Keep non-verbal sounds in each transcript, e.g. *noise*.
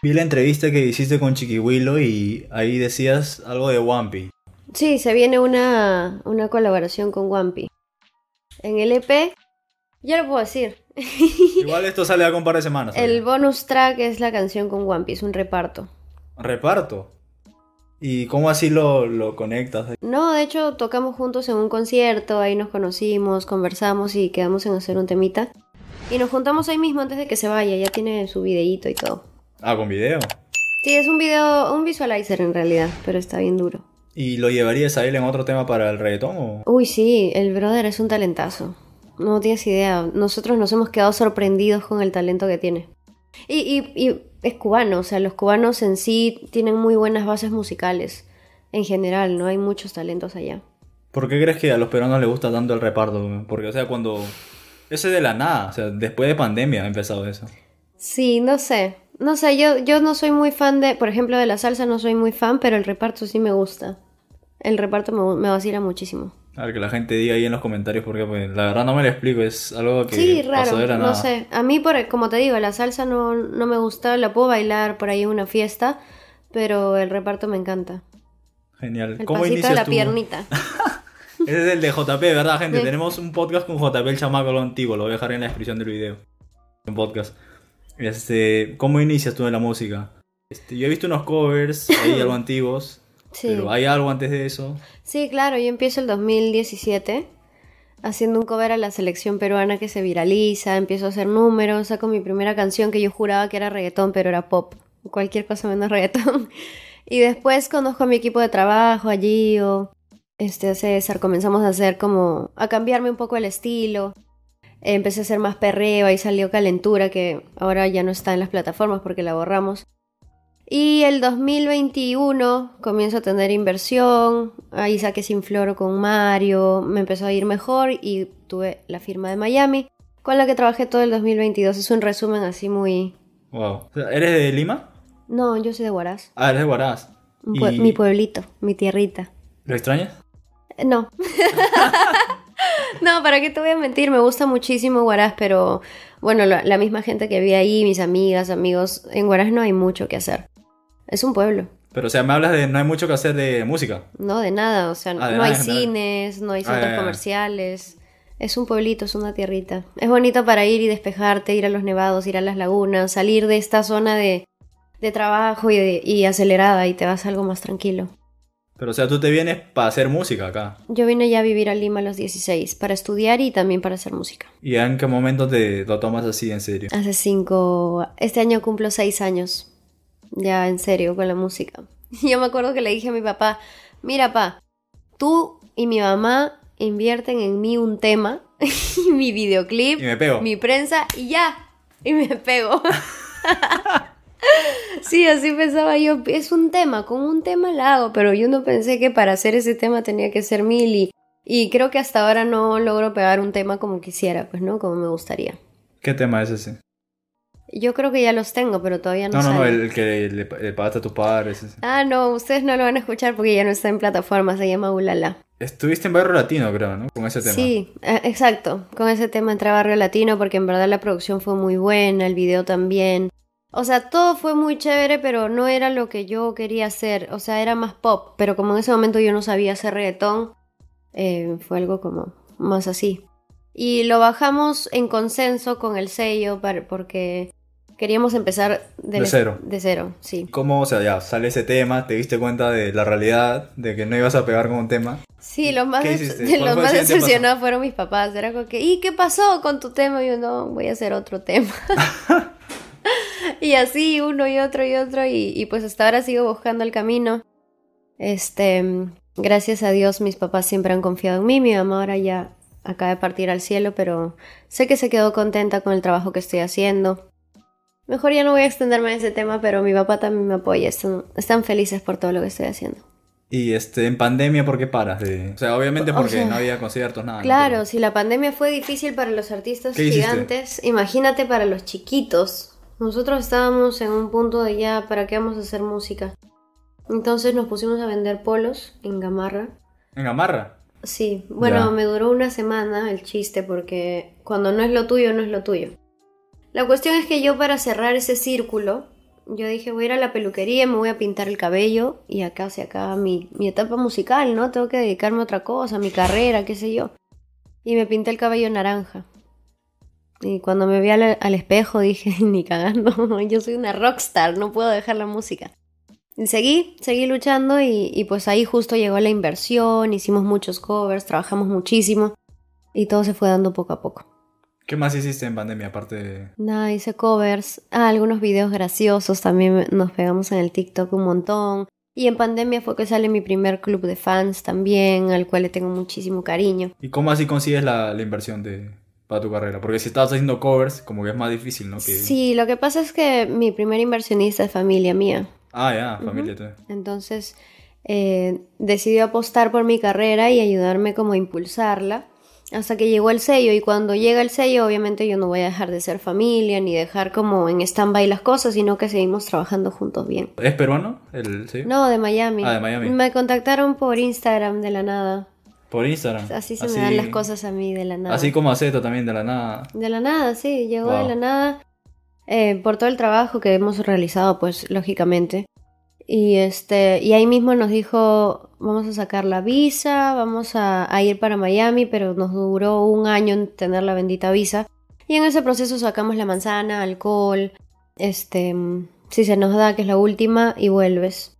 Vi la entrevista que hiciste con Chiquihuilo y ahí decías algo de Wampi. Sí, se viene una, una colaboración con Wampi. En el EP, ya lo puedo decir. *laughs* Igual esto sale a un par de semanas. el bonus track es la canción con Wampi, es un reparto. ¿Reparto? ¿Y cómo así lo, lo conectas? No, de hecho tocamos juntos en un concierto, ahí nos conocimos, conversamos y quedamos en hacer un temita. Y nos juntamos ahí mismo antes de que se vaya, ya tiene su videíto y todo. Ah, con video. Sí, es un video, un visualizer en realidad, pero está bien duro. ¿Y lo llevarías a él en otro tema para el reggaetón o...? Uy, sí, el brother es un talentazo. No tienes idea. Nosotros nos hemos quedado sorprendidos con el talento que tiene. Y, y, y es cubano, o sea, los cubanos en sí tienen muy buenas bases musicales. En general, no hay muchos talentos allá. ¿Por qué crees que a los peruanos les gusta tanto el reparto? Porque, o sea, cuando... Ese de la nada, o sea, después de pandemia ha empezado eso. Sí, no sé. No sé, yo, yo no soy muy fan de, por ejemplo, de la salsa no soy muy fan, pero el reparto sí me gusta. El reparto me, me vacila muchísimo. A ver, que la gente diga ahí en los comentarios porque pues, la verdad no me lo explico, es algo que Sí, pasó raro, de la no nada. sé. A mí, por, como te digo, la salsa no, no me gusta, la puedo bailar por ahí en una fiesta, pero el reparto me encanta. Genial. El ¿Cómo pasito de la tú? piernita. *laughs* Ese es el de JP, ¿verdad, gente? Sí. Tenemos un podcast con JP, el chamaco lo antiguo, lo voy a dejar en la descripción del video. Un podcast. Este, ¿cómo inicias tú en la música? Este, yo he visto unos covers ahí *coughs* algo antiguos, Sí. pero ¿hay algo antes de eso? Sí, claro, yo empiezo el 2017 haciendo un cover a la selección peruana que se viraliza, empiezo a hacer números, saco mi primera canción que yo juraba que era reggaetón, pero era pop, cualquier cosa menos *laughs* reggaetón. Y después conozco a mi equipo de trabajo, a Gio, este, a César, comenzamos a hacer como, a cambiarme un poco el estilo. Empecé a hacer más perreo, ahí salió Calentura, que ahora ya no está en las plataformas porque la borramos. Y el 2021 comienzo a tener inversión, ahí saqué Sin Floro con Mario, me empezó a ir mejor y tuve la firma de Miami, con la que trabajé todo el 2022. Es un resumen así muy... Wow. ¿Eres de Lima? No, yo soy de Huaraz, Ah, eres de Huaraz. pue- ¿Y mi pueblito, mi tierrita. ¿Lo extrañas? No. *laughs* no, ¿para qué te voy a mentir? Me gusta muchísimo Huaraz, pero bueno, la, la misma gente que vi ahí, mis amigas, amigos, en Huaraz no hay mucho que hacer. Es un pueblo. Pero, o sea, me hablas de no hay mucho que hacer de música. No, de nada, o sea, Ah, no nada hay cines, no hay Ah, centros comerciales. Es un pueblito, es una tierrita. Es bonito para ir y despejarte, ir a los nevados, ir a las lagunas, salir de esta zona de, de trabajo y, de- y acelerada y te vas a algo más tranquilo. Pero, o sea, tú te vienes para hacer música acá. Yo vine ya a vivir a Lima a los 16 para estudiar y también para hacer música. ¿Y en qué momento te lo tomas así en serio? Hace cinco... Este año cumplo seis años. Ya en serio con la música. *laughs* Yo me acuerdo que le dije a mi papá, mira pa, tú y mi mamá invierten en mí un tema, *laughs* mi videoclip, Y me pego. mi prensa y ya. Y me pego. *laughs* sí, así pensaba yo. Es un tema, con un tema la hago, pero yo no pensé que para hacer ese tema tenía que ser mil y, y creo que hasta ahora no logro pegar un tema como quisiera, pues, ¿no? Como me gustaría. ¿Qué tema es ese? Yo creo que ya los tengo, pero todavía no No, no, no, el, el que le, le pagaste a tu padre. ese. Ah, no, ustedes no lo van a escuchar porque ya no está en plataforma, se llama Ulala. Estuviste en Barrio Latino, creo, ¿no? Con ese tema. Sí, eh, exacto. Con ese tema entré a Barrio Latino porque en verdad la producción fue muy buena, el video también. O sea, todo fue muy chévere, pero no era lo que yo quería hacer. O sea, era más pop, pero como en ese momento yo no sabía hacer reggaetón, eh, fue algo como más así. Y lo bajamos en consenso con el sello para- porque queríamos empezar De cero. De cero, sí. ¿Cómo, o sea, ya sale ese tema, te diste cuenta de la realidad, de que no ibas a pegar con un tema? Sí, los más, de *laughs* ¿Cuál los fue el más decepcionados fueron mis papás. Era como que, ¿y qué pasó con tu tema? Y yo, no, voy a hacer otro tema. *laughs* *laughs* y así, uno y otro y otro. Y, y pues hasta ahora sigo buscando el camino. Este, gracias a Dios, mis papás siempre han confiado en mí. Mi mamá ahora ya acaba de partir al cielo, pero sé que se quedó contenta con el trabajo que estoy haciendo. Mejor ya no voy a extenderme en ese tema, pero mi papá también me apoya. Están, están felices por todo lo que estoy haciendo. Y este, en pandemia, ¿por qué paras? De... O sea, obviamente O porque sea, no había conciertos, nada. ¿no? Claro, Pero- si la pandemia fue difícil para los artistas gigantes, imagínate para los chiquitos. Nosotros estábamos en un punto de ya, ¿para qué vamos a hacer música? Entonces nos pusimos a vender polos en Gamarra. En Gamarra. Sí, bueno, Ya. me duró una semana el chiste porque cuando no es lo tuyo, no es lo tuyo. La cuestión es que yo para cerrar ese círculo, yo dije, voy a ir a la peluquería, me voy a pintar el cabello y acá se acaba mi, mi etapa musical, ¿no? Tengo que dedicarme a otra cosa, mi carrera, qué sé yo. Y me pinté el cabello naranja. Y cuando me vi al, al espejo dije, *laughs* ni cagando, *laughs* yo soy una rockstar, no puedo dejar la música. Y seguí, seguí luchando y, y pues ahí justo llegó la inversión, hicimos muchos covers, trabajamos muchísimo y todo se fue dando poco a poco. ¿Qué más hiciste en pandemia aparte de... Nada, hice covers, ah, algunos videos graciosos, también nos pegamos en el TikTok un montón. Y en pandemia fue que sale mi primer club de fans también, al cual le tengo muchísimo cariño. ¿Y cómo así consigues la, la inversión de, para tu carrera? Porque si estabas haciendo covers, como que es más difícil, ¿no? Que... Sí, lo que pasa es que mi primer inversionista es familia mía. Ah, ya, familia. Uh Entonces eh, decidió apostar por mi carrera y ayudarme como a impulsarla hasta que llegó el sello y cuando llega el sello obviamente yo no voy a dejar de ser familia ni dejar como en stand-by las cosas, sino que seguimos trabajando juntos bien. ¿Es peruano el sello? No, de Miami. Ah, de Miami. Me contactaron por Instagram de la nada. Por Instagram. Así se me dan las cosas a mí de la nada. Así como a también de la nada. De la nada, sí, llegó Wow. de la nada. eh, por todo el trabajo que hemos realizado, pues lógicamente. Y este, y ahí mismo nos dijo, vamos a sacar la visa, vamos a, a ir para Miami, pero nos duró un año en tener la bendita visa. Y en ese proceso sacamos la manzana, alcohol, este, mm, si se nos da que es la última y vuelves.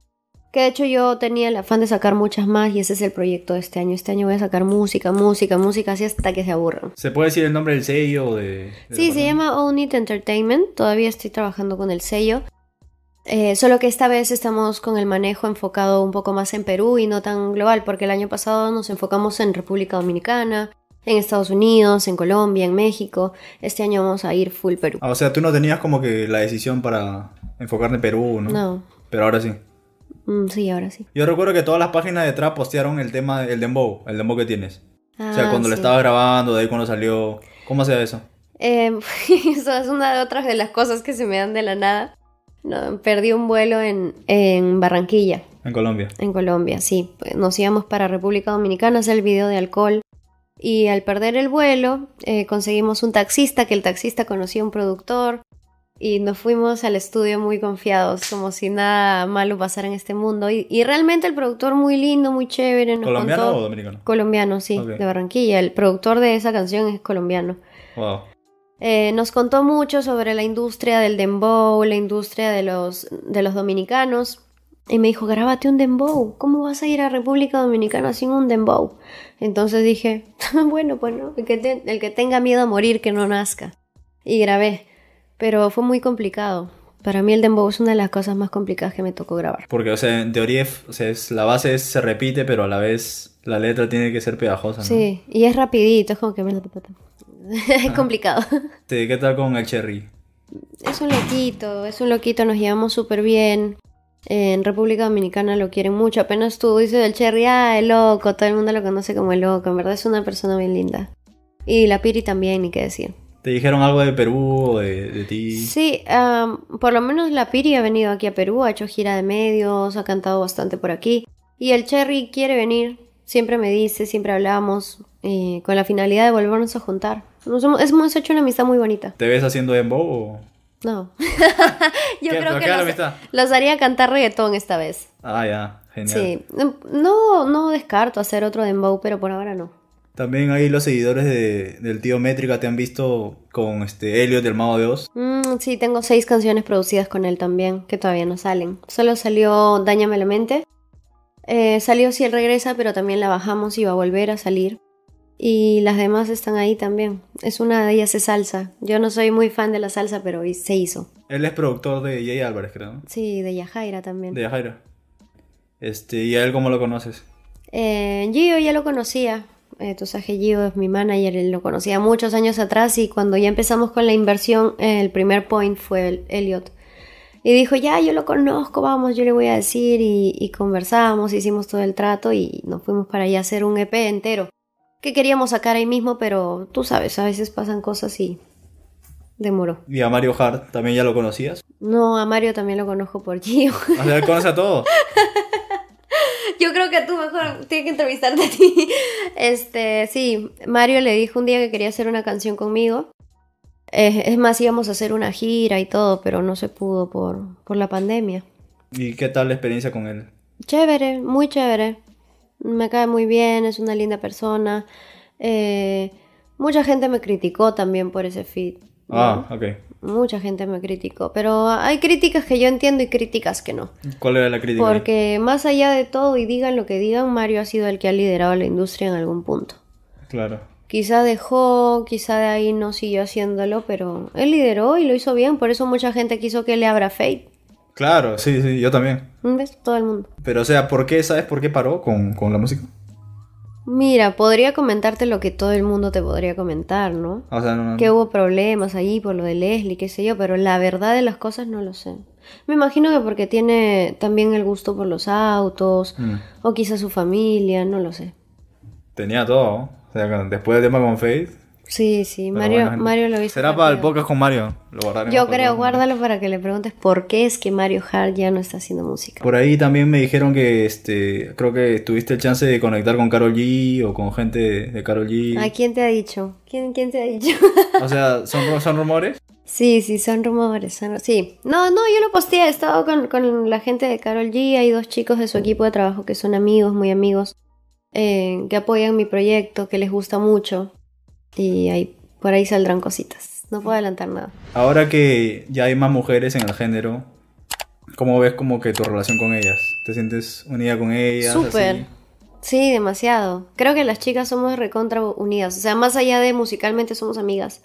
Que de hecho yo tenía el afán de sacar muchas más y ese es el proyecto de este año. Este año voy a sacar música, música, música, así hasta que se aburran. ¿Se puede decir el nombre del sello de...? de Sí, se llama Own It Entertainment. Todavía estoy trabajando con el sello. Eh, solo que esta vez estamos con el manejo enfocado un poco más en Perú y no tan global, porque el año pasado nos enfocamos en República Dominicana, en Estados Unidos, en Colombia, en México. Este año vamos a ir full Perú. Ah, o sea, tú no tenías como que la decisión para enfocarte en Perú, ¿no? No, Pero ahora sí. Mm, sí, ahora sí. Yo recuerdo que todas las páginas de trap postearon el tema, el dembow, el dembow que tienes. o sea, Ah, cuando lo sí. estabas grabando, de ahí cuando salió. ¿Cómo hacía eso? Eh, *laughs* eso es una de otras de las cosas que se me dan de la nada. No, perdí un vuelo en, en Barranquilla. En Colombia. En Colombia, sí. Nos íbamos para República Dominicana a hacer el video de alcohol. Y al perder el vuelo, eh, conseguimos un taxista, que el taxista conocía a un productor. Y nos fuimos al estudio muy confiados, como si nada malo pasara en este mundo. Y, y realmente el productor muy lindo, muy chévere. Nos ¿Colombiano contó- o dominicano? Colombiano, sí, Ok. de Barranquilla. El productor de esa canción es colombiano. Wow. Eh, nos contó mucho sobre la industria del dembow, la industria de los, de los dominicanos. Y me dijo, grábate un dembow. ¿Cómo vas a ir a República Dominicana sin un dembow? Entonces dije, *laughs* bueno, pues no, el que, te- el que tenga miedo a morir, que no nazca. Y grabé. Pero fue muy complicado. Para mí el dembow es una de las cosas más complicadas que me tocó grabar. Porque, o sea, en teoría, o sea, es, la base es- se repite, pero a la vez la letra tiene que ser pegajosa, ¿no? Sí, y es rapidito, es como que... *laughs* es complicado. Sí, ¿Qué tal con el Cherry? Es un loquito, es un loquito, nos llevamos súper bien. En República Dominicana lo quieren mucho. Apenas tú dices del Cherry, ah, el loco, todo el mundo lo conoce como el loco. En verdad es una persona bien linda. Y la Piri también, ni qué decir. ¿Te dijeron algo de Perú o de, de ti? Sí, am, por lo menos la Piri ha venido aquí a Perú, ha hecho gira de medios, ha cantado bastante por aquí. Y el Cherry quiere venir, siempre me dice, siempre hablamos, eh, con la finalidad de volvernos a juntar. Nos hemos, hemos hecho una amistad muy bonita. ¿Te ves haciendo dembow o...? No. *laughs* Yo ¿Qué- creo que los, los haría cantar reggaetón esta vez. Ah, ya, genial. Sí. No, no descarto hacer otro dembow, pero por ahora no. También ahí los seguidores de- del tío Métrica te han visto con este Elliot del Mago de Oz. Mm, sí, tengo seis canciones producidas con él también, que todavía no salen. Solo salió Dáñame la mente. Eh, salió Si él regresa, pero también la bajamos y va a volver a salir. Y las demás están ahí también. Es una de ellas es salsa. Yo no soy muy fan de la salsa, pero se hizo. Él es productor de Jay Álvarez, creo, ¿no? Sí, de Yajaira también. De Jaira. Este, ¿y a él cómo lo conoces? Eh, Gio ya lo conocía. Eh, tú sabes que Gio es mi manager, él lo conocía muchos años atrás y cuando ya empezamos con la inversión, eh, el primer point fue el Elliot. Y dijo, ya, yo lo conozco, vamos, yo le voy a decir y, y conversamos, hicimos todo el trato y nos fuimos para allá a hacer un EP entero. Que queríamos sacar ahí mismo, pero tú sabes, a veces pasan cosas y demoró. Y a Mario Hart, ¿también ya lo conocías? No, a Mario también lo conozco por Gio. O sea, él conoce a todos. *laughs* *laughs* Yo creo que tú mejor tienes que entrevistarte a ti. Este, sí, Mario le dijo un día que quería hacer una canción conmigo. Es, es más, íbamos a hacer una gira y todo, pero no se pudo por, por la pandemia. ¿Y qué tal la experiencia con él? Chévere, muy chévere. Me cae muy bien, es una linda persona. Eh, mucha gente me criticó también por ese feed. ¿no? Ah, ok. Mucha gente me criticó, pero hay críticas que yo entiendo y críticas que no. ¿Cuál era la crítica? Porque más allá de todo y digan lo que digan, Mario ha sido el que ha liderado la industria en algún punto. Claro. Quizá dejó, quizá de ahí no siguió haciéndolo, pero él lideró y lo hizo bien, por eso mucha gente quiso que le abra Fate. Claro, sí, sí, yo también. ¿Ves? Todo el mundo. Pero, o sea, ¿por qué, sabes por qué paró con, con la música? Mira, podría comentarte lo que todo el mundo te podría comentar, ¿no? O sea, no, no- Que hubo problemas ahí por lo de Leslie, qué sé yo, pero la verdad de las cosas no lo sé. Me imagino que porque tiene también el gusto por los autos, Mm. o quizá su familia, no lo sé. Tenía todo. ¿no? O sea, después del tema con Faith. Sí, sí, pero Mario, bueno. Mario lo hizo. Será para el podcast con Mario. Lo guardaremos Yo creo, guárdalo para que le preguntes por qué es que Mario Hart ya no está haciendo música. Por ahí también me dijeron que este creo que tuviste el chance de conectar con Carol G o con gente de, Carol G. ¿A quién te ha dicho? ¿Quién, quién te ha dicho? O sea, ¿son, son rumores? Sí, sí, son rumores. son- Sí. No, no, yo lo posteé. He estado con, con la gente de Carol G. Hay dos chicos de su equipo de trabajo que son amigos, muy amigos, eh, que apoyan mi proyecto, que les gusta mucho. Y ahí, por ahí saldrán cositas. No puedo adelantar nada. Ahora que ya hay más mujeres en el género, ¿cómo ves como que tu relación con ellas? ¿Te sientes unida con ellas? Súper. Sí, demasiado. Creo que las chicas somos recontra unidas. O sea, más allá de musicalmente somos amigas.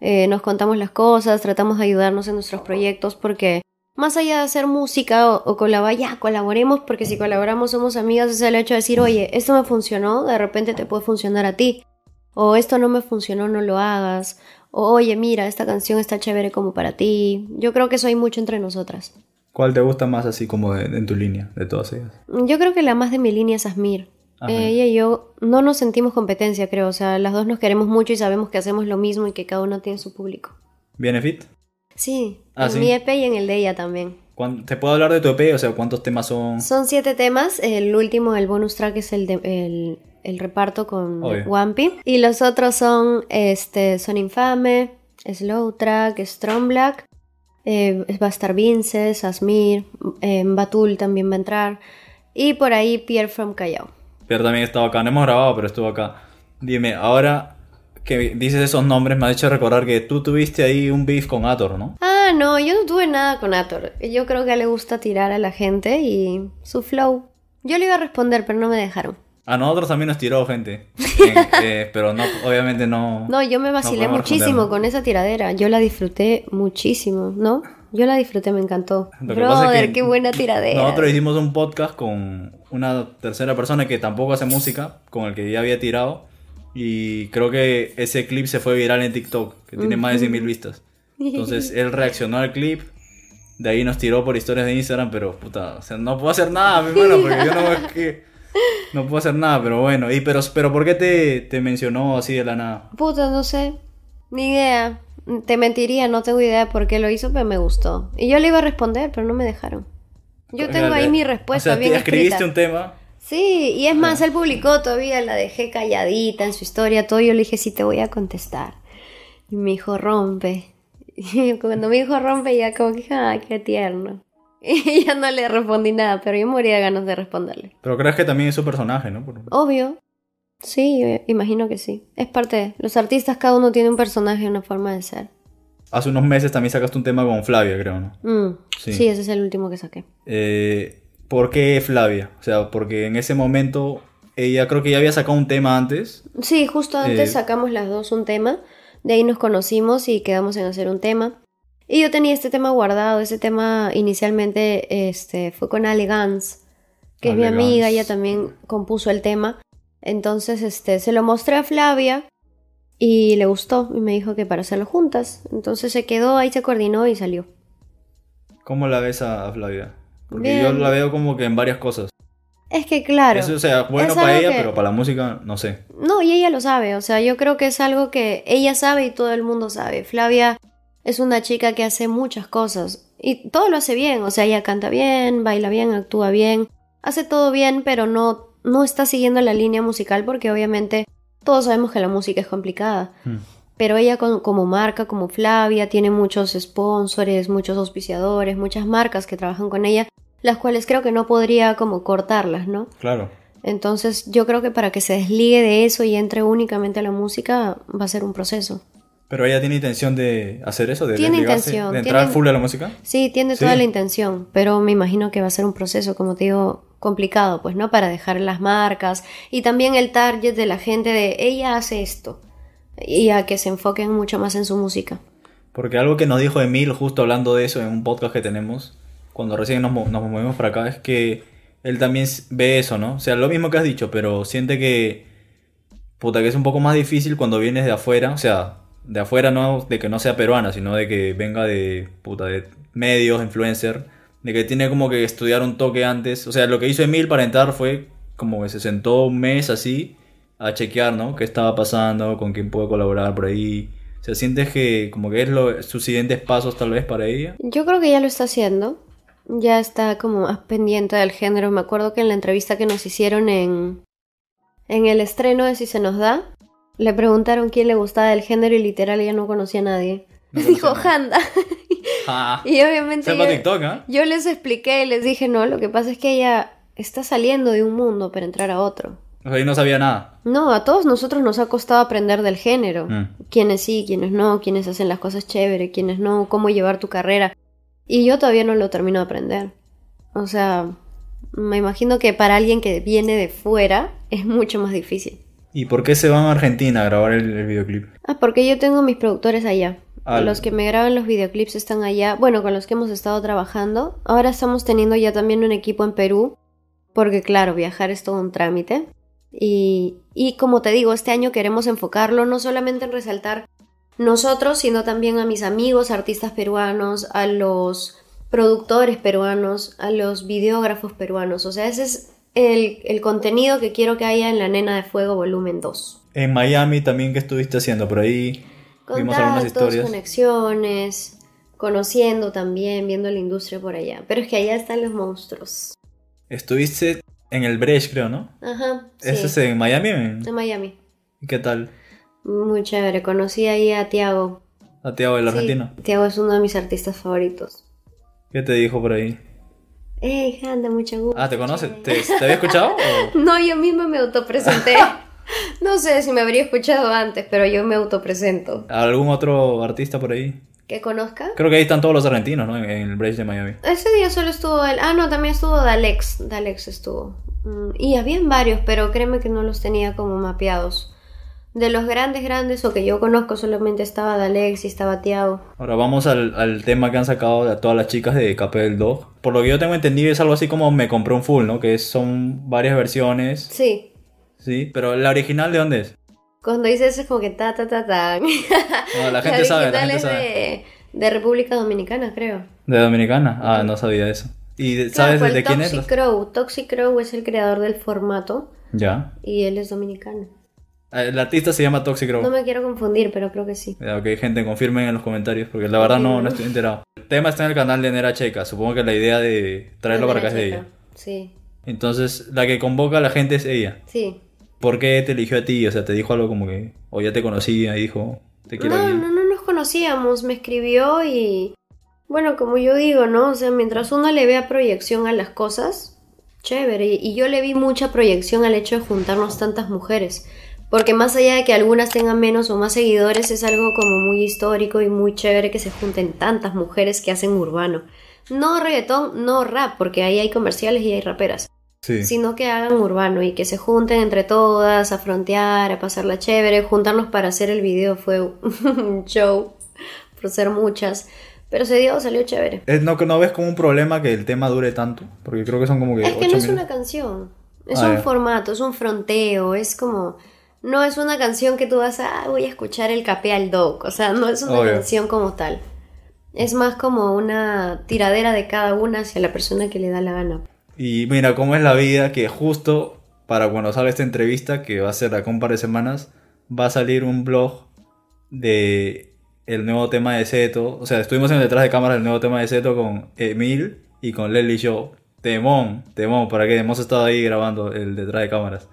Eh, nos contamos las cosas, tratamos de ayudarnos en nuestros proyectos porque más allá de hacer música o, o colaborar, ya colaboremos porque si colaboramos somos amigas es el hecho de decir, oye, esto me funcionó, de repente te puede funcionar a ti. O esto no me funcionó, no lo hagas. O oye, mira, esta canción está chévere como para ti. Yo creo que eso hay mucho entre nosotras. ¿Cuál te gusta más así como de- en tu línea, de todas ellas? Yo creo que la más de mi línea es Asmir. Ajá. Ella y yo no nos sentimos competencia, creo. O sea, las dos nos queremos mucho y sabemos que hacemos lo mismo y que cada uno tiene su público. ¿Viene fit? Sí, Ah, en ¿sí? mi EP y en el de ella también. ¿Cuán- ¿Te puedo hablar de tu EP? O sea, ¿cuántos temas son? Son siete temas. El último, el bonus track, es el, de, el, el reparto con Obvio. Wampi. Y los otros son, este, son Infame, Slow Track, Strong Black. eh, va a estar Vinces, Asmir, eh, Batul también va a entrar. Y por ahí Pierre from Callao. Pero también estaba acá, no hemos grabado, pero estuvo acá. Dime, ahora que dices esos nombres, me ha hecho recordar que tú tuviste ahí un beef con Ator, ¿no? Ah, no, yo no tuve nada con Ator. Yo creo que le gusta tirar a la gente y su flow. Yo le iba a responder, pero no me dejaron. A nosotros también nos tiró gente. *laughs* En- eh, pero no, obviamente no. No, yo me vacilé muchísimo con esa tiradera. Yo la disfruté muchísimo, ¿no? Yo la disfruté, me encantó. Es Brother, que qué buena tiradera. Nosotros hicimos un podcast con una tercera persona que tampoco hace música, con el que ya había tirado. Y creo que ese clip se fue viral en TikTok, que tiene más de 100.000 vistas. Entonces él reaccionó al clip, de ahí nos tiró por historias de Instagram, pero puta, o sea, no puedo hacer nada, mi hermano, porque yo no es que no puedo hacer nada, pero bueno, y pero pero ¿por qué te, te mencionó así de la nada? Puta, no sé. Ni idea. Te mentiría, no tengo idea de por qué lo hizo, pero me gustó. Y yo le iba a responder, pero no me dejaron. Yo tengo ahí mi respuesta O sea, bien te escribiste escrita. un tema. Sí, y es más, él publicó todavía, la dejé calladita en su historia, todo. Yo le dije, sí, te voy a contestar. Y me dijo, rompe. *laughs* Y cuando me dijo rompe, ya como que, ay, qué tierno. Y *laughs* ya no le respondí nada, pero yo moría de ganas de responderle. Pero crees que también es su personaje, ¿no? Por- Obvio. Sí, yo imagino que sí. Es parte de... Los artistas, cada uno tiene un personaje, una forma de ser. Hace unos meses también sacaste un tema con Flavia, creo, ¿no? Mm, Sí. sí. ese es el último que saqué. Eh, ¿Por qué Flavia? O sea, porque en ese momento ella creo que ya había sacado un tema antes. Sí, justo antes Eh, sacamos las dos un tema, de ahí nos conocimos y quedamos en hacer un tema. Y yo tenía este tema guardado, ese tema inicialmente este, fue con Ale Gans, que es mi amiga, Gans. ella también compuso el tema. Entonces este, se lo mostré a Flavia y le gustó y me dijo que para hacerlo juntas. Entonces se quedó, ahí se coordinó y salió. ¿Cómo la ves a, Flavia? Porque Bien. yo la veo como que en varias cosas. Es que claro. Eso, o sea, bueno para ella, que- pero para la música, no sé. No, y ella lo sabe, o sea, yo creo que es algo que ella sabe y todo el mundo sabe. Flavia es una chica que hace muchas cosas y todo lo hace bien, o sea, ella canta bien, baila bien, actúa bien, hace todo bien, pero no, no está siguiendo la línea musical porque obviamente todos sabemos que la música es complicada. Hmm. pero ella como marca, como Flavia, tiene muchos sponsors, muchos auspiciadores, muchas marcas que trabajan con ella, las cuales creo que no podría como cortarlas, ¿no? Claro. Entonces yo creo que para que se desligue de eso y entre únicamente a la música va a ser un proceso. Pero ella tiene intención de hacer eso, de, tiene intención, de entrar full a la música. Sí, tiene toda la intención, pero me imagino que va a ser un proceso, como te digo, complicado, pues, ¿no? Para dejar las marcas y también el target de la gente de ella hace esto y a que se enfoquen mucho más en su música. Porque algo que nos dijo Emil justo hablando de eso en un podcast que tenemos, cuando recién nos, nos movimos para acá, es que él también ve eso, ¿no? O sea, lo mismo que has dicho, pero siente que, puta, que es un poco más difícil cuando vienes de afuera, o sea, de afuera no de que no sea peruana, sino de que venga de puta de medios, influencer, de que tiene como que estudiar un toque antes. O sea, lo que hizo Emil para entrar fue como que se sentó un mes así a chequear, ¿no? ¿Qué estaba pasando? ¿Con quién puede colaborar por ahí? O sea, ¿sientes que como que es lo, sus siguientes pasos tal vez para ella? Yo creo que ya lo está haciendo. Ya está como más pendiente del género. Me acuerdo que en la entrevista que nos hicieron en, en el estreno de Si se nos da, le preguntaron quién le gustaba del género y literal ella no conocía a nadie. *laughs* Dijo Handa. *laughs* Ah, y obviamente yo, TikTok, ¿eh? yo les expliqué y les dije, no, lo que pasa es que ella está saliendo de un mundo para entrar a otro. O sea, y no sabía nada. No, a todos nosotros nos ha costado aprender del género. Mm. Quiénes sí, quiénes no, quiénes hacen las cosas chévere, quiénes no, cómo llevar tu carrera. Y yo todavía no lo termino de aprender. O sea, me imagino que para alguien que viene de fuera es mucho más difícil. ¿Y por qué se van a Argentina a grabar el, videoclip? Ah, porque yo tengo mis productores allá. Los que me graban los videoclips están allá. Bueno, con los que hemos estado trabajando. Ahora estamos teniendo ya también un equipo en Perú. Porque claro, viajar es todo un trámite. Y, y como te digo, este año queremos enfocarlo no solamente en resaltar nosotros, sino también a mis amigos artistas peruanos, a los productores peruanos, a los videógrafos peruanos. O sea, ese es el, contenido que quiero que haya en La Nena de Fuego volumen 2. En Miami también, ¿qué estuviste haciendo por ahí? Vimos algunas historias. conexiones, conociendo también, viendo la industria por allá. Pero es que allá están los monstruos. Estuviste en el Brecht, creo, ¿no? Ajá. ¿Eso es en Miami? En... Miami. ¿Y qué tal? Muy chévere. Conocí ahí a Tiago. ¿A Tiago del argentino? Tiago es uno de mis artistas favoritos. ¿Qué te dijo por ahí? Hey, Handa, mucho gusto. Ah, ¿te conoce? ¿Te, había escuchado? *laughs* no, yo misma me autopresenté. *laughs* no sé si me habría escuchado antes, pero yo me autopresento. ¿Algún otro artista por ahí? ¿Que conozca? Creo que ahí están todos los argentinos, ¿no? En, el Bridge de Miami. Ese día solo estuvo él. Ah, no, también estuvo Dalex. Dalex estuvo. Mm, y habían varios, pero créeme que no los tenía como mapeados. De los grandes, grandes, o que yo conozco, solamente estaba Dalex y estaba Tiago. Ahora vamos al, tema que han sacado de todas las chicas de Capel Dog. Por lo que yo tengo entendido es algo así como me compré un full, ¿no? Que son varias versiones. Sí. Sí, pero ¿la original de dónde es? Cuando dices eso es como que ta ta ta ta. No, la gente *laughs* sabe, la gente sabe. De, de, República Dominicana, creo. ¿De Dominicana? Ah, no sabía eso. ¿Y sabes de, quién es? Crow. Toxic Crow es el creador del formato. Ya. Y él es dominicano. El artista se llama Toxic No me quiero confundir, pero creo que sí. Ok, gente, confirmen en los comentarios, porque la verdad no, no estoy enterado. El tema está en el canal de Nera Checa. Supongo que la idea de traerlo para acá es de ella. Sí. Entonces, la que convoca a la gente es ella. Sí. ¿Por qué te eligió a ti? O sea, te dijo algo como que, o ya te conocía y dijo, te quiero No, no, no nos conocíamos. Me escribió y. Bueno, como yo digo, ¿no? O sea, mientras uno le vea proyección a las cosas, chévere. Y yo le vi mucha proyección al hecho de juntarnos tantas mujeres porque más allá de que algunas tengan menos o más seguidores, es algo como muy histórico y muy chévere que se junten tantas mujeres que hacen urbano. No reggaetón, no rap, porque ahí hay comerciales y hay raperas. Sino que hagan urbano y que se junten entre todas a frontear, a pasarla chévere. Juntarnos para hacer el video fue un *laughs* show, por ser muchas. Pero ese día salió chévere. ¿No, ¿No ves como un problema que el tema dure tanto? Porque creo que son como que. Es que no es una canción. Es ah, un formato, es un fronteo, es como no es una canción que tú vas a, ah, voy a escuchar el capé al dog, o sea, no es una canción como tal. Es más como una tiradera de cada una hacia la persona que le da la gana. Y mira cómo es la vida que justo para cuando salga esta entrevista, que va a ser acá un par de semanas, va a salir un blog de el nuevo tema de Seto. O sea, estuvimos en detrás de cámara del nuevo tema de Seto con Emil y con Lely Show. Temón, temón, para que hemos estado ahí grabando el detrás de cámaras.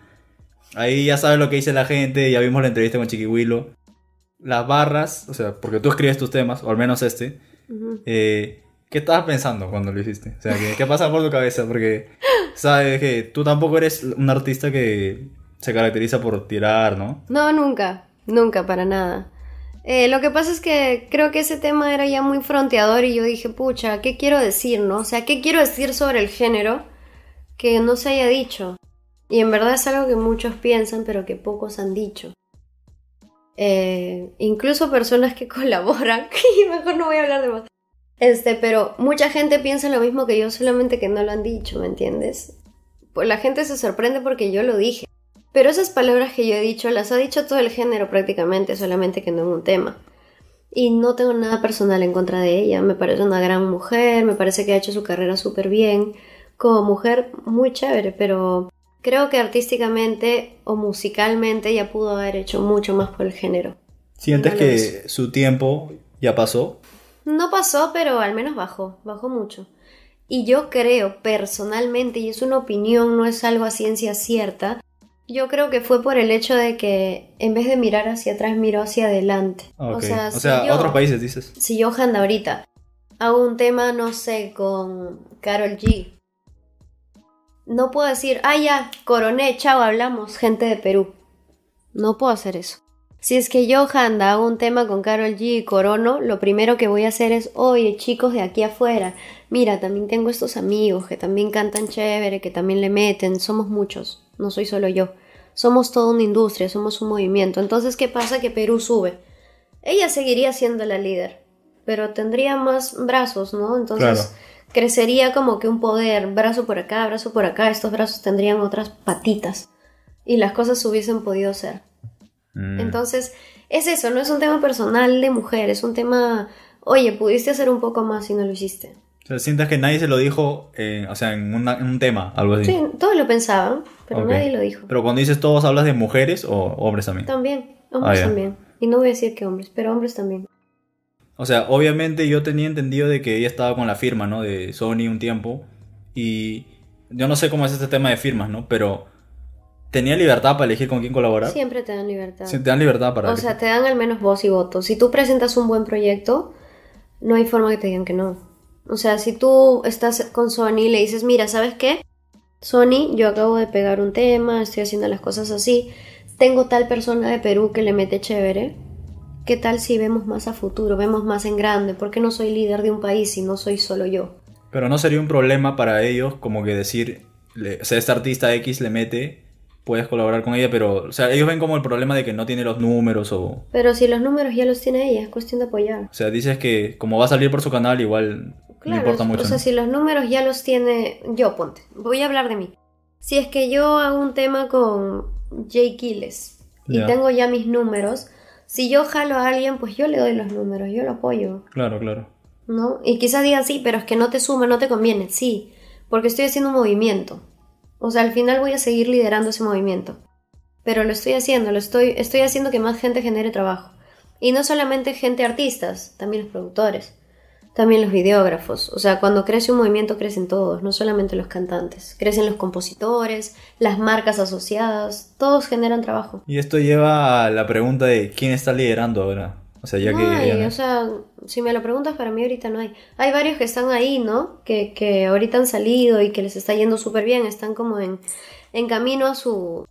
Ahí ya sabes lo que dice la gente, ya vimos la entrevista con Chiquihuilo. las barras, o sea, porque tú escribes tus temas, o al menos este, eh, ¿qué estabas pensando cuando lo hiciste? O sea, ¿qué, qué pasa por tu cabeza? Porque sabes que tú tampoco eres un artista que se caracteriza por tirar, ¿no? No, nunca, nunca, para nada. Eh, lo que pasa es que creo que ese tema era ya muy fronteador y yo dije, pucha, ¿qué quiero decir, no? O sea, ¿qué quiero decir sobre el género que no se haya dicho? Y en verdad es algo que muchos piensan, pero que pocos han dicho. Eh, incluso personas que *laughs* colaboran, *laughs* mejor no voy a hablar de más. Este, pero mucha gente piensa lo mismo que yo, solamente que no lo han dicho, ¿me entiendes? Pues la gente se sorprende porque yo lo dije. Pero esas palabras que yo he dicho las ha dicho todo el género prácticamente, solamente que no en un tema. Y no tengo nada personal en contra de ella. Me parece una gran mujer, me parece que ha hecho su carrera súper bien. Como mujer, muy chévere, pero creo que artísticamente o musicalmente ya pudo haber hecho mucho más por el género. ¿Sientes que su tiempo ya pasó? No pasó, pero al menos bajó, bajó mucho. Y yo creo personalmente, y es una opinión, no es algo a ciencia cierta, yo creo que fue por el hecho de que en vez de mirar hacia atrás, miró hacia adelante. O sea, otros países dices. Si yo, Handa, ahorita hago un tema, no sé, con Carol G. No puedo decir, ah, ya, coroné, chao, hablamos, gente de Perú. No puedo hacer eso. Si es que yo, Handa, hago un tema con Carol G y Corono, lo primero que voy a hacer es, oye, chicos de aquí afuera, mira, también tengo estos amigos que también cantan chévere, que también le meten, somos muchos, no soy solo yo. Somos toda una industria, somos un movimiento. Entonces, ¿qué pasa? Que Perú sube. Ella seguiría siendo la líder, pero tendría más brazos, ¿no? Entonces, crecería como que un poder, brazo por acá, brazo por acá, estos brazos tendrían otras patitas y las cosas hubiesen podido ser. Mm. Entonces, es eso, no es un tema personal de mujer, es un tema, oye, pudiste hacer un poco más y no lo hiciste. O sea, sientas que nadie se lo dijo, eh, o sea, en, un tema, algo así. Sí, todos lo pensaban, pero nadie lo dijo. Pero cuando dices todos, ¿hablas de mujeres o hombres también? También, hombres ah, también. Y no voy a decir que hombres, pero hombres también. O sea, obviamente yo tenía entendido de que ella estaba con la firma, ¿no? De Sony un tiempo. Y yo no sé cómo es este tema de firmas, ¿no? Pero ¿Tenía libertad para elegir con quién colaborar? Siempre te dan libertad. Sí, te dan libertad para... O sea, te dan al menos voz y voto. Si tú presentas un buen proyecto, no hay forma que te digan que no. O sea, si tú estás con Sony y le dices, mira, ¿sabes qué? Sony, yo acabo de pegar un tema, estoy haciendo las cosas así, tengo tal persona de Perú que le mete chévere. ¿Qué tal si vemos más a futuro, vemos más en grande? ¿Por qué no soy líder de un país y no soy solo yo? Pero no sería un problema para ellos como que decir, o sea, este artista X le mete puedes colaborar con ella, pero, o sea, ellos ven como el problema de que no tiene los números o... Pero si los números ya los tiene ella, es cuestión de apoyar. O sea, dices que como va a salir por su canal, igual no importa mucho. O sea, si los números ya los tiene, yo ponte, voy a hablar de mí. Si es que yo hago un tema con Jay Kiles y tengo ya mis números, si yo jalo a alguien, pues yo le doy los números, yo lo apoyo. Claro, claro. ¿No? Y quizás digan sí, pero es que no te suma, no te conviene. Sí, porque estoy haciendo un movimiento. O sea, al final voy a seguir liderando ese movimiento. Pero lo estoy haciendo, lo estoy, estoy haciendo que más gente genere trabajo. Y no solamente gente artistas, también los productores, también los videógrafos. O sea, cuando crece un movimiento crecen todos, no solamente los cantantes. Crecen los compositores, las marcas asociadas, todos generan trabajo. Y esto lleva a la pregunta de quién está liderando ahora. O sea, ya no que. Hay, O sea, si me lo preguntas, para mí ahorita no hay. Hay varios que están ahí, ¿no? Que, que ahorita han salido y que les está yendo súper bien. Están como en, en camino a su,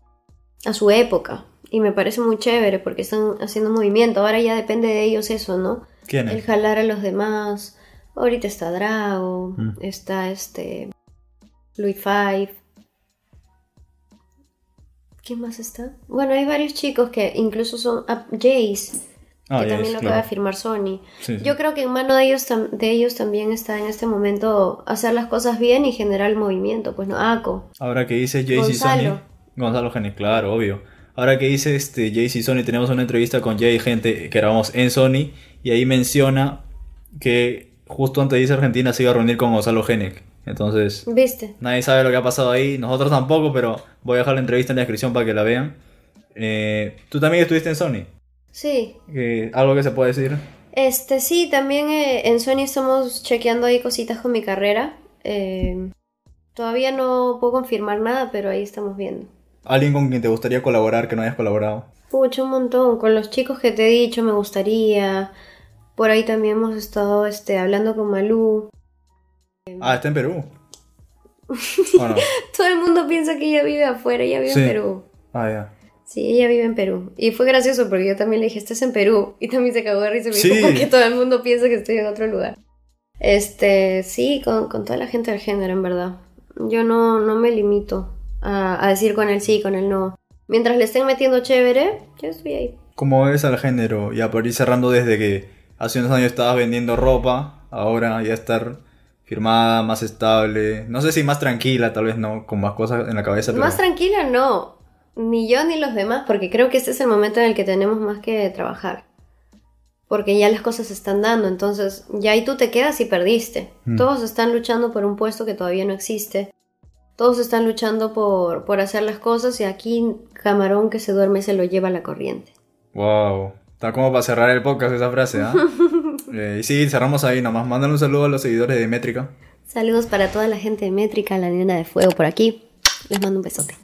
a su época. Y me parece muy chévere porque están haciendo movimiento. Ahora ya depende de ellos eso, ¿no? ¿Quién El jalar a los demás. Ahorita está Drago, mm. está este. Louis Five. ¿Quién más está? Bueno, hay varios chicos que incluso son. Jace Ah, que también lo acaba de firmar Sony. Yo creo que en mano de ellos, de ellos también está en este momento hacer las cosas bien y generar el movimiento, pues no, ACO. Ahora que dice Jay Sony. Gonzalo Gene, claro, obvio. Ahora que dice este Jay Sony, tenemos una entrevista con Jay, gente que grabamos en Sony, y ahí menciona que justo antes de irse a Argentina se iba a reunir con Gonzalo Genek. Entonces, ¿viste? Nadie sabe lo que ha pasado ahí, nosotros tampoco, pero voy a dejar la entrevista en la descripción para que la vean. Eh, ¿Tú también estuviste en Sony? Sí. ¿Algo que se puede decir? Este, sí, también eh, en Sony estamos chequeando ahí cositas con mi carrera. Eh, todavía no puedo confirmar nada, pero ahí estamos viendo. ¿Alguien con quien te gustaría colaborar que no hayas colaborado? Pucha, un montón. Con los chicos que te he dicho me gustaría. Por ahí también hemos estado este, hablando con Malú. Ah, está en Perú. *laughs* Todo el mundo piensa que ella vive afuera, ella vive en Perú. Ah, ya. Sí, ella vive en Perú. Y fue gracioso porque yo también le dije, estás en Perú. *laughs* Y también se cagó de risa y me dijo, porque todo el mundo piensa que estoy en otro lugar. Este, sí, con, toda la gente del género, en verdad. Yo no, no me limito a, a decir con el sí, con el no. Mientras le estén metiendo chévere, yo estoy ahí. ¿Cómo es al género? Ya por ir cerrando desde que hace unos años estabas vendiendo ropa, ahora ya estar firmada, más estable. No sé si más tranquila, tal vez no, con más cosas en la cabeza. Más tranquila no. Ni yo ni los demás, porque creo que este es el momento en el que tenemos más que trabajar. Porque ya las cosas se están dando, entonces ya ahí tú te quedas y perdiste. Mm. Todos están luchando por un puesto que todavía no existe. Todos están luchando por, por hacer las cosas y aquí camarón que se duerme se lo lleva a la corriente. Wow, está como para cerrar el podcast esa frase, ¿ah? *laughs* Eh, y sí, cerramos ahí nomás. Mándale un saludo a los seguidores de Métrica. Saludos para toda la gente de Métrica, la nena de fuego por aquí. Les mando un besote.